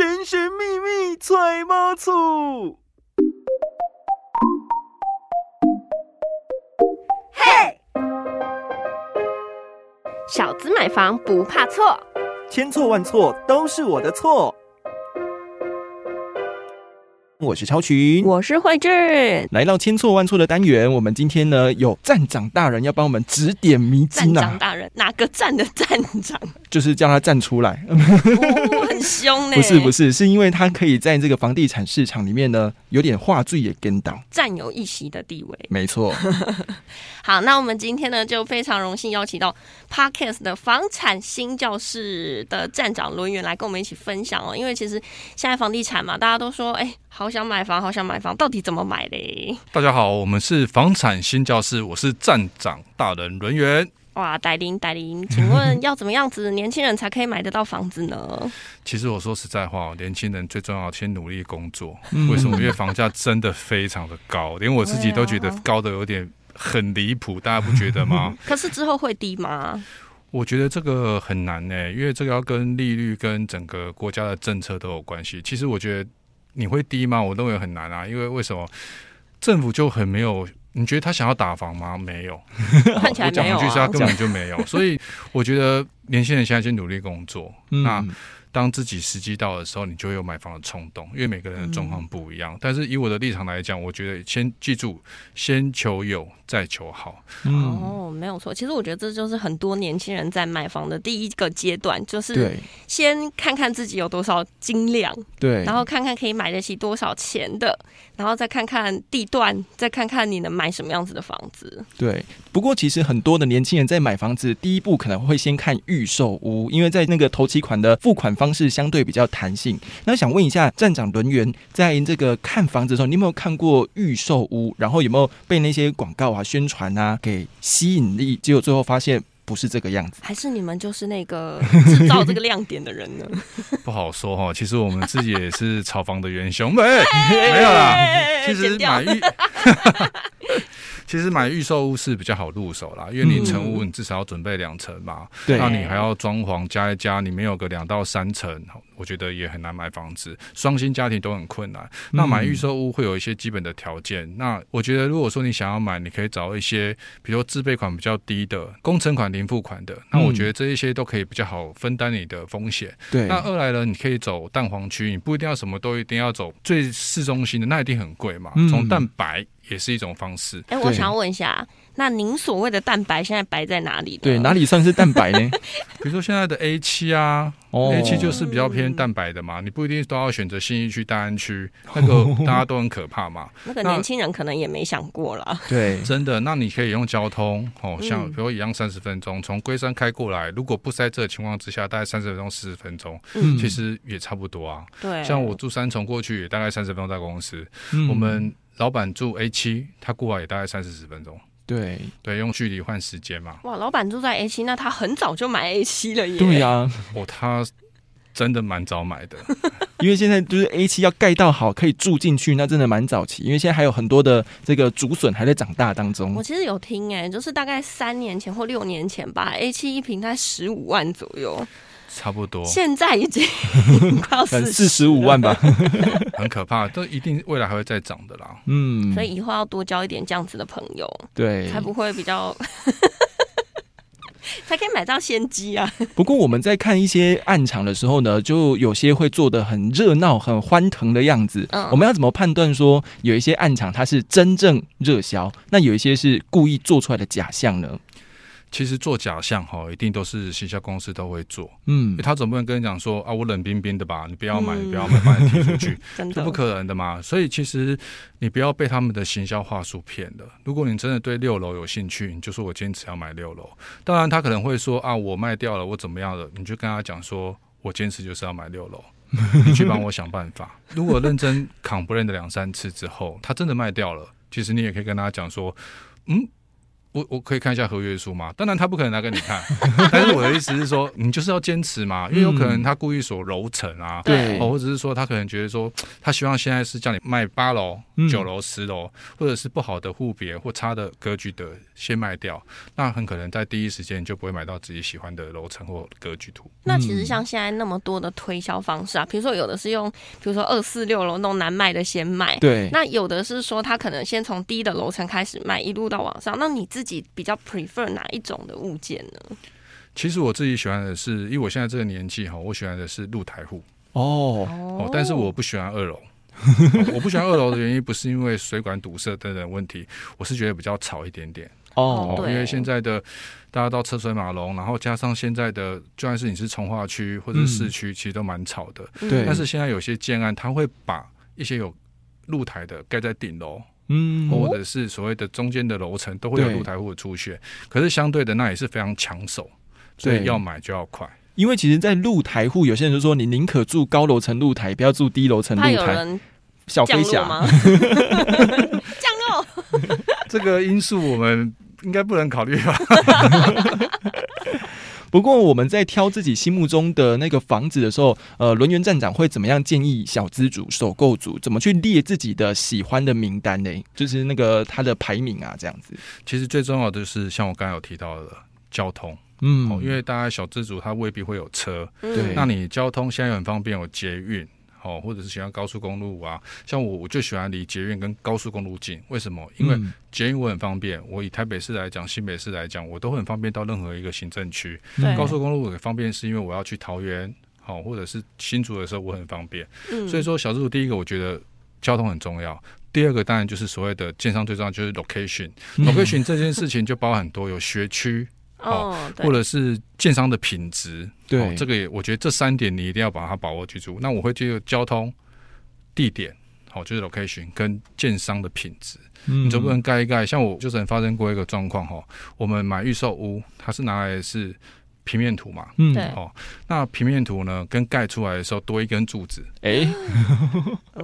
神神秘秘揣猫醋。嘿，小资买房不怕错，千错万错都是我的错。我是超群，我是慧智。来到千错万错的单元，我们今天呢有站长大人要帮我们指点迷津啊！站长大人，哪个站的站长？就是叫他站出来，很凶呢。不是不是，是因为他可以在这个房地产市场里面呢，有点话剧也跟到，占有一席的地位。没错。好，那我们今天呢就非常荣幸邀请到 Parkes 的房产新教室的站长轮圆来跟我们一起分享哦。因为其实现在房地产嘛，大家都说，哎，好想买房，好想买房，到底怎么买嘞？大家好，我们是房产新教室，我是站长大人轮圆。哇，戴林戴林，请问要怎么样子年轻人才可以买得到房子呢？其实我说实在话，年轻人最重要先努力工作。为什么？因为房价真的非常的高，连我自己都觉得高的有点。很离谱，大家不觉得吗？可是之后会低吗？我觉得这个很难呢，因为这个要跟利率跟整个国家的政策都有关系。其实我觉得你会低吗？我认为很难啊，因为为什么政府就很没有？你觉得他想要打房吗？没有，看起来没有，句是他根本就没有。所以我觉得年轻人现在先努力工作，那。当自己时机到的时候，你就会有买房的冲动，因为每个人的状况不一样。但是以我的立场来讲，我觉得先记住，先求有，再求好。哦，没有错。其实我觉得这就是很多年轻人在买房的第一个阶段，就是先看看自己有多少斤两，对，然后看看可以买得起多少钱的，然后再看看地段，再看看你能买什么样子的房子。对。不过其实很多的年轻人在买房子，第一步可能会先看预售屋，因为在那个头期款的付款。方式相对比较弹性。那想问一下站长轮圆，在这个看房子的时候，你有没有看过预售屋？然后有没有被那些广告啊、宣传啊给吸引力？结果最后发现不是这个样子，还是你们就是那个 制造这个亮点的人呢？不好说哈。其实我们自己也是炒房的元凶，没没有啦。其实买预。其实买预售屋是比较好入手啦，因为你成屋你至少要准备两层嘛，那你还要装潢加一加，你没有个两到三层，我觉得也很难买房子。双薪家庭都很困难。那买预售屋会有一些基本的条件。那我觉得如果说你想要买，你可以找一些，比如自备款比较低的、工程款零付款的。那我觉得这一些都可以比较好分担你的风险。对。那二来呢，你可以走蛋黄区，你不一定要什么都一定要走最市中心的，那一定很贵嘛。从蛋白。也是一种方式。哎，我想要问一下，那您所谓的蛋白现在白在哪里？对，哪里算是蛋白呢？比如说现在的 A 七啊，A 七就是比较偏蛋白的嘛。你不一定都要选择新一区、大安区，那个大家都很可怕嘛。那个年轻人可能也没想过了。对，真的。那你可以用交通哦，像比如一样三十分钟从龟山开过来，如果不塞车的情况之下，大概三十分钟、四十分钟，其实也差不多啊。对，像我住三重过去也大概三十分钟到公司，我们。老板住 A 七，他过来也大概三四十分钟。对对，用距离换时间嘛。哇，老板住在 A 七，那他很早就买 A 七了耶。对呀，哦，他真的蛮早买的，因为现在就是 A 七要盖到好可以住进去，那真的蛮早期。因为现在还有很多的这个竹笋还在长大当中。我其实有听哎，就是大概三年前或六年前吧，A 七一平才十五万左右。差不多，现在已经快要 四四十五万吧，很可怕，都一定未来还会再涨的啦。嗯，所以以后要多交一点这样子的朋友，对，才不会比较，才可以买到先机啊。不过我们在看一些暗场的时候呢，就有些会做的很热闹、很欢腾的样子。嗯，我们要怎么判断说有一些暗场它是真正热销，那有一些是故意做出来的假象呢？其实做假象哈，一定都是行销公司都会做。嗯，他总不能跟你讲说啊，我冷冰冰的吧，你不要买，你不要买，把你踢出去，这不可能的嘛。所以其实你不要被他们的行销话术骗了。如果你真的对六楼有兴趣，你就说我坚持要买六楼。当然他可能会说啊，我卖掉了，我怎么样了？你就跟他讲说，我坚持就是要买六楼，你去帮我想办法。如果认真扛不认的两三次之后，他真的卖掉了，其实你也可以跟他讲说，嗯。我我可以看一下合约书吗？当然他不可能拿给你看，但是我的意思是说，你就是要坚持嘛，因为有可能他故意锁楼层啊，对哦，或者是说他可能觉得说，他希望现在是叫你卖八楼、嗯九楼、十楼，或者是不好的户别或差的格局的先卖掉，那很可能在第一时间你就不会买到自己喜欢的楼层或格局图。那其实像现在那么多的推销方式啊，比如说有的是用，比如说二四六楼那种难卖的先卖，对，那有的是说他可能先从低的楼层开始卖，一路到往上。那你自己比较 prefer 哪一种的物件呢？其实我自己喜欢的是，因为我现在这个年纪哈，我喜欢的是露台户。哦，哦，但是我不喜欢二楼。哦 我不喜欢二楼的原因不是因为水管堵塞等等问题，我是觉得比较吵一点点。哦。哦，因为现在的大家到车水马龙，然后加上现在的就算是你是从化区或者是市区，其实都蛮吵的。对。但是现在有些建案，它会把一些有露台的盖在顶楼，嗯，或者是所谓的中间的楼层都会有露台户的出现。可是相对的，那也是非常抢手，所以要买就要快。因为其实，在露台户，有些人就说，你宁可住高楼层露台，不要住低楼层露台。有人小飞侠，降落吗？降落，这个因素我们应该不能考虑吧？不过我们在挑自己心目中的那个房子的时候，呃，轮源站长会怎么样建议小资主、首购族怎么去列自己的喜欢的名单呢？就是那个他的排名啊，这样子。其实最重要的是，像我刚才有提到的交通嗯哦，因为大家小资主他未必会有车，嗯对那你交通现在很方便，有捷运。哦，或者是喜欢高速公路啊，像我我就喜欢离捷运跟高速公路近，为什么？因为嗯捷运我很方便，我以台北市来讲、新北市来讲，我都很方便到任何一个行政区。高速公路也方便，是因为我要去桃园，好、或者是新竹的时候我很方便。嗯所以说，小资主第一个我觉得交通很重要，第二个当然就是所谓的建商最重要就是 location。嗯 location 这件事情就包含很多，有学区哦，或者是建商的品质。对哦这个也我觉得这三点你一定要把它把握居住。那我会觉得交通、地点。好，就是 location 跟建商的品质，嗯你总不能盖一盖。像我就曾发生过一个状况哈，我们买预售屋，它是拿来是平面图嘛，嗯哦，那平面图呢，跟盖出来的时候多一根柱子，哎，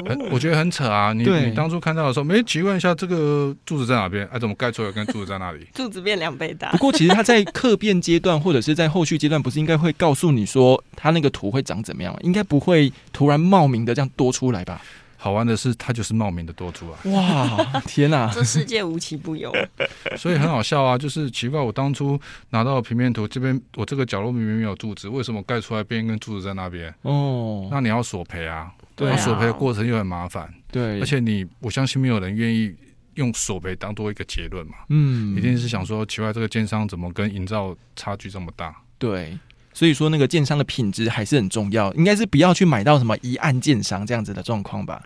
很我觉得很扯啊！你对你当初看到的时候，没请问一下这个柱子在哪边？哎、怎么盖出来跟柱子在那里？柱子变两倍大不。过其实它在客变阶段或者是在后续阶段，不是应该会告诉你说它那个图会长怎么样吗？应该不会突然冒名的这样多出来吧？好玩的是，它就是冒名的多出来，哇，天哪、这世界无奇不有，所以很好笑啊！就是奇怪，我当初拿到平面图这边，我这个角落明明没有柱子，为什么盖出来变一根柱子在那边？哦，那你要索赔啊，对啊。索赔的过程又很麻烦，对，而且你我相信没有人愿意用索赔当做一个结论嘛，嗯。一定是想说，奇怪，这个奸商怎么跟营造差距这么大？对，所以说那个建商的品质还是很重要，应该是不要去买到什么一按建商这样子的状况吧？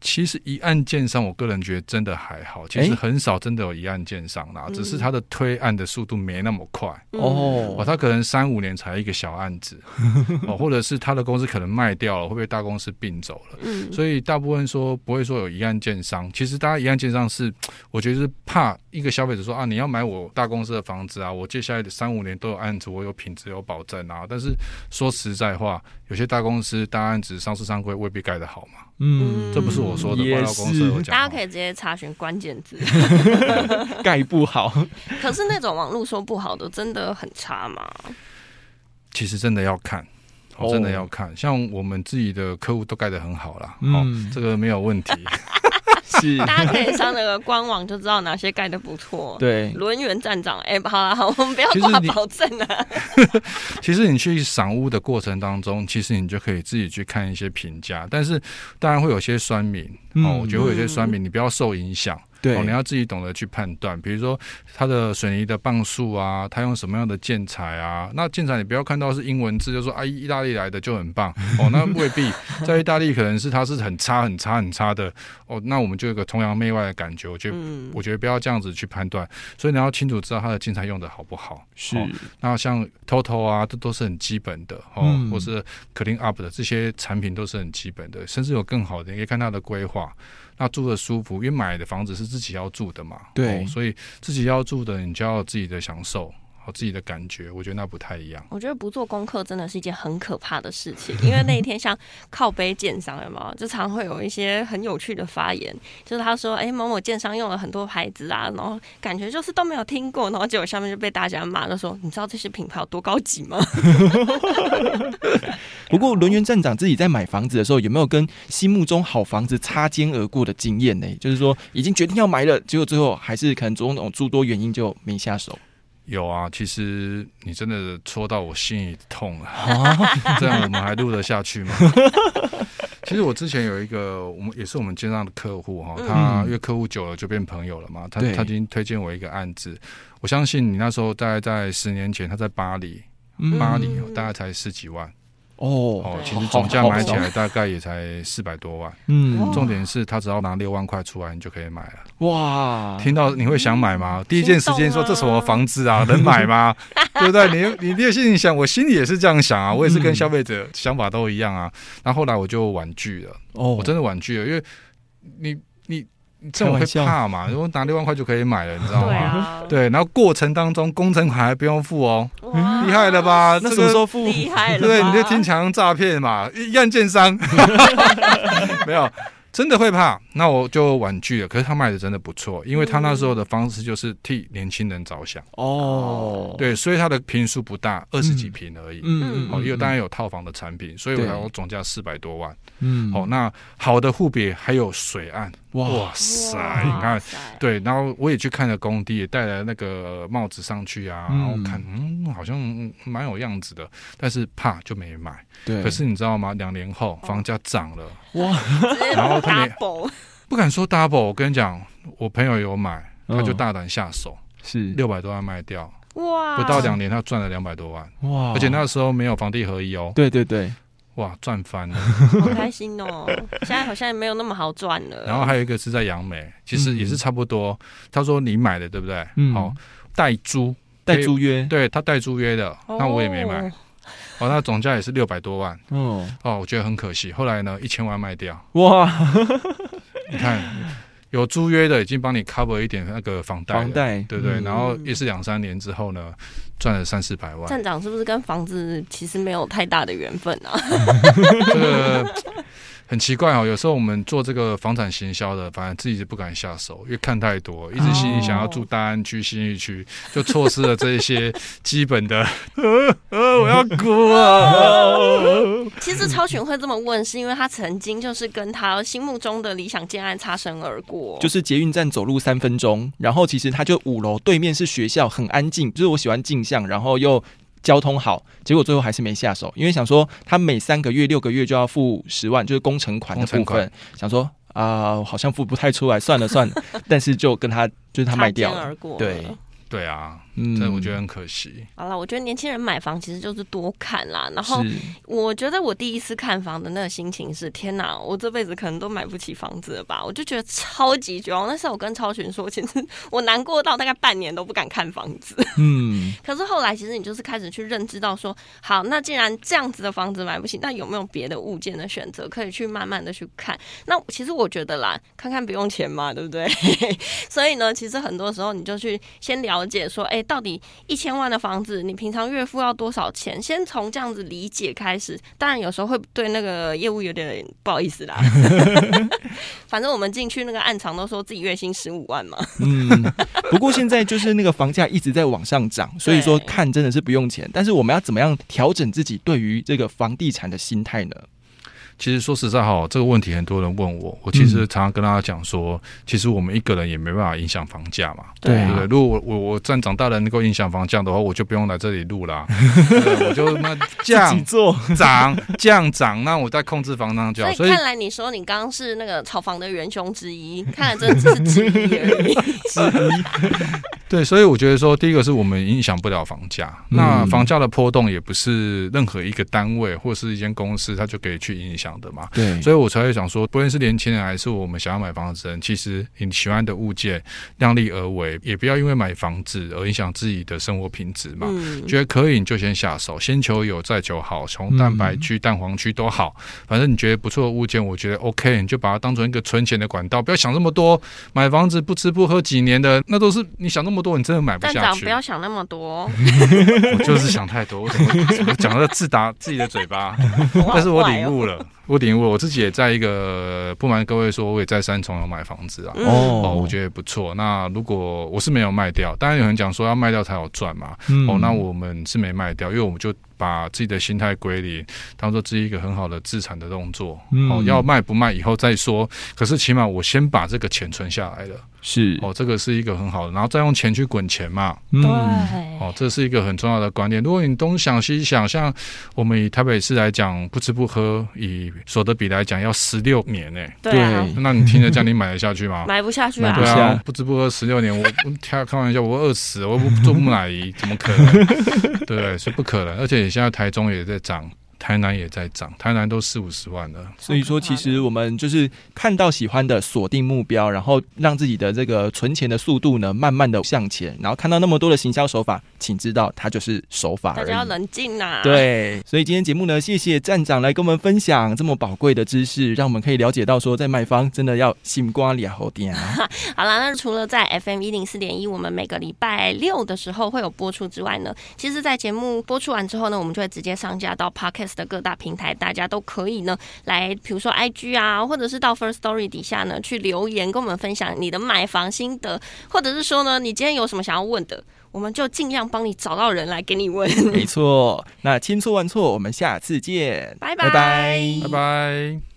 其实一案建商，我个人觉得真的还好，其实很少真的有一案建商啦，嗯只是它的推案的速度没那么快。嗯哦，哦，他可能三五年才一个小案子，哦，或者是他的公司可能卖掉了，会被大公司并走了。嗯，所以大部分说不会说有一案建商，其实大家一案建商是，我觉得是怕一个消费者说啊，你要买我大公司的房子啊，我接下来的三五年都有案子，我有品质有保证啊。但是说实在话，有些大公司大案子上市上柜未必盖得好嘛，嗯，这不是我说的，也报道公司有是讲。大家可以直接查询关键字。盖不好，可是那种网络说不好的，真的很差吗？其实真的要看。真的要看，像我们自己的客户都盖得很好啦，哦嗯，这个没有问题。是，大家可以上那个官网就知道哪些盖的不错。对，轮圆站长，哎、好了好，我们不要挂保证啊。其实你去赏屋的过程当中，其实你就可以自己去看一些评价，但是当然会有些酸民、嗯哦，我觉得会有些酸民，你不要受影响。对，哦，你要自己懂得去判断，比如说它的水泥的磅数啊，它用什么样的建材啊？那建材你不要看到是英文字就说啊，意大利来的就很棒 哦，那未必，在意大利可能是它是很差、很差、很差的哦，那我们就有个崇洋媚外的感觉，我觉得。嗯，我觉得不要这样子去判断，所以你要清楚知道它的建材用的好不好。是哦那像 TOTO 啊，这都是很基本的哦，嗯或是 Clean Up 的这些产品都是很基本的，甚至有更好的，你可以看它的规划。那住的舒服，因为买的房子是自己要住的嘛，对哦所以自己要住的，你就要有自己的享受。好自己的感觉，我觉得那不太一样。我觉得不做功课真的是一件很可怕的事情，因为那一天像靠背建商有没有，就常会有一些很有趣的发言，就是他说，哎，某某建商用了很多牌子啊，然后感觉就是都没有听过，然后结果下面就被大家骂，就说你知道这些品牌有多高级吗？不过轮圆站长自己在买房子的时候，有没有跟心目中好房子擦肩而过的经验呢？就是说已经决定要买了，结果最后还是可能种种诸多原因就没下手。有啊，其实你真的戳到我心里痛了，这样我们还录得下去吗？其实我之前有一个，我们也是我们街上的客户哈，他因为客户久了就变朋友了嘛，他他已经推荐我一个案子，我相信你那时候大概在十年前，他在巴黎，巴黎大概才十几万。哦哦，其实总价买起来大概也才四百多万。嗯，重点是他只要拿六万块出来，你就可以买了。哇，听到你会想买吗？第一件时间说这什么房子啊，能买吗？对不对？你你你心里想，我心里也是这样想啊，我也是跟消费者想法都一样啊。那后来我就婉拒了。哦，我真的婉拒了，因为你你。这我会怕嘛？如果拿六万块就可以买了，你知道吗？对，然后过程当中工程款还不用付哦，厉害了吧？那什么时候付？厉害了，对，你就听强诈骗嘛，一案件商，没有。真的会怕，那我就婉拒了。可是他卖的真的不错，因为他那时候的方式就是替年轻人着想。哦，对，所以他的平数不大，二十几平而已。嗯嗯。哦，因为当然有套房的产品，所以我总价四百多万。嗯。哦，那好的户别还有水岸。哇塞！你看，对，然后我也去看了工地，也戴了那个帽子上去啊，然后看，嗯，好像蛮有样子的，但是怕就没买。对。可是你知道吗？两年后房价涨了。哇！然后他没不敢说 double，我跟你讲，我朋友有买，他就大胆下手，是六百多万卖掉，哇！不到两年他赚了两百多万，哇！而且那时候没有房地合一哦，对对对，哇，赚翻了，好开心哦！现在好像也没有那么好赚了。然后还有一个是在杨梅，其实也是差不多。他说你买的对不对？嗯，好，代租，代租约，对他代租约的，那我也没买。哦，那总价也是六百多万。哦哦，我觉得很可惜。后来呢，一千万卖掉。哇，你看，有租约的已经帮你 cover 一点那个房贷，房贷对不对？然后也是两三年之后呢，赚了三四百万。站长是不是跟房子其实没有太大的缘分啊？这个。很奇怪哦，有时候我们做这个房产行销的，反而自己就不敢下手，因为看太多，一直心里想要住大安区、新义区，就错失了这一些基本的。呃呃我要哭啊！其实超群会这么问，是因为他曾经就是跟他心目中的理想建案擦身而过，就是捷运站走路三分钟，然后其实他就五楼对面是学校，很安静，就是我喜欢镜像，然后又。交通好，结果最后还是没下手，因为想说他每三个月、六个月就要付十万，就是工程款的部分，想说啊，好像付不太出来，算了算了，但是就跟他就是他卖掉了，对。对啊，嗯，我觉得很可惜。好了，我觉得年轻人买房其实就是多看啦。然后我觉得我第一次看房的那个心情是：天哪，我这辈子可能都买不起房子了吧？我就觉得超级绝望。那时候我跟超群说，其实我难过到大概半年都不敢看房子。嗯，可是后来其实你就是开始去认知到说，好，那既然这样子的房子买不起，那有没有别的物件的选择可以去慢慢的去看？那其实我觉得啦，看看不用钱嘛，对不对？所以呢，其实很多时候你就去先。了解说，哎，到底一千万的房子，你平常月付要多少钱？先从这样子理解开始。当然，有时候会对那个业务有点不好意思啦。反正我们进去那个暗场都说自己月薪十五万嘛。嗯，不过现在就是那个房价一直在往上涨，所以说看真的是不用钱。但是我们要怎么样调整自己对于这个房地产的心态呢？其实说实在哈，这个问题很多人问我，我其实常常跟大家讲说，其实我们一个人也没办法影响房价嘛，对不对？如果我我我站长大人能够影响房价的话，我就不用来这里录啦，我就那 降做涨降涨，那我在控制房价就。所以看来你说你刚刚是那个炒房的元凶之一，看来这只是之一而已。之一。对，所以我觉得说，第一个是我们影响不了房价，那房价的波动也不是任何一个单位或是一间公司，它就可以去影响。的嘛，对，所以我才会想说，不论是年轻人还是我们想要买房子的人，其实你喜欢的物件量力而为，也不要因为买房子而影响自己的生活品质嘛。觉得可以你就先下手，先求有再求好，从蛋白区、蛋黄区都好，反正你觉得不错的物件，我觉得 OK，你就把它当成一个存钱的管道，不要想那么多。买房子不吃不喝几年的，那都是你想那么。多，你真的买不站长下去。不要想那么多，我就是想太多，我怎么怎么讲的自打自己的嘴巴？但是我领悟了，我领悟了，我自己也在一个不瞒各位说，我也在三重有买房子啊。嗯哦，我觉得也不错。那如果我是没有卖掉，当然有人讲说要卖掉才有赚嘛。嗯哦，那我们是没卖掉，因为我们就把自己的心态归零，当做这是一个很好的资产的动作。嗯哦，要卖不卖以后再说。可是起码我先把这个钱存下来了。是哦，这个是一个很好的，然后再用钱去滚钱嘛。嗯对，哦，这是一个很重要的观念。如果你东想西想，像我们以台北市来讲，不吃不喝，以所得比来讲，要十六年呢、对啊，那你听着这样，你买得下去吗？买不下去啊对啊，不吃不喝十六年，我 我开开玩笑，我饿死，我不 做木乃伊，怎么可能？对不对？所以不可能。而且现在台中也在涨，台南也在涨，台南都四五十万了。所以说，其实我们就是看到喜欢的，锁定目标，然后让自己的这个存钱的速度呢，慢慢的向前。然后看到那么多的行销手法，请知道它就是手法。大家要冷静呐。。对，所以今天节目呢，谢谢站长来跟我们分享这么宝贵的知识，让我们可以了解到说，在卖方真的要心瓜俩好点啊。好了，那除了在 FM 一零四点一，我们每个礼拜六的时候会有播出之外呢，其实，在节目播出完之后呢，我们就会直接上架到 Podcast 的各大平台，大家都可以呢来，比如说 IG 啊，或者是到 First Story 底下呢去留言，跟我们分享你的买房心得，或者是说呢，你今天有什么想要问的，我们就尽量帮你找到人来给你问。没错，那千错万错，我们下次见，拜拜拜拜拜。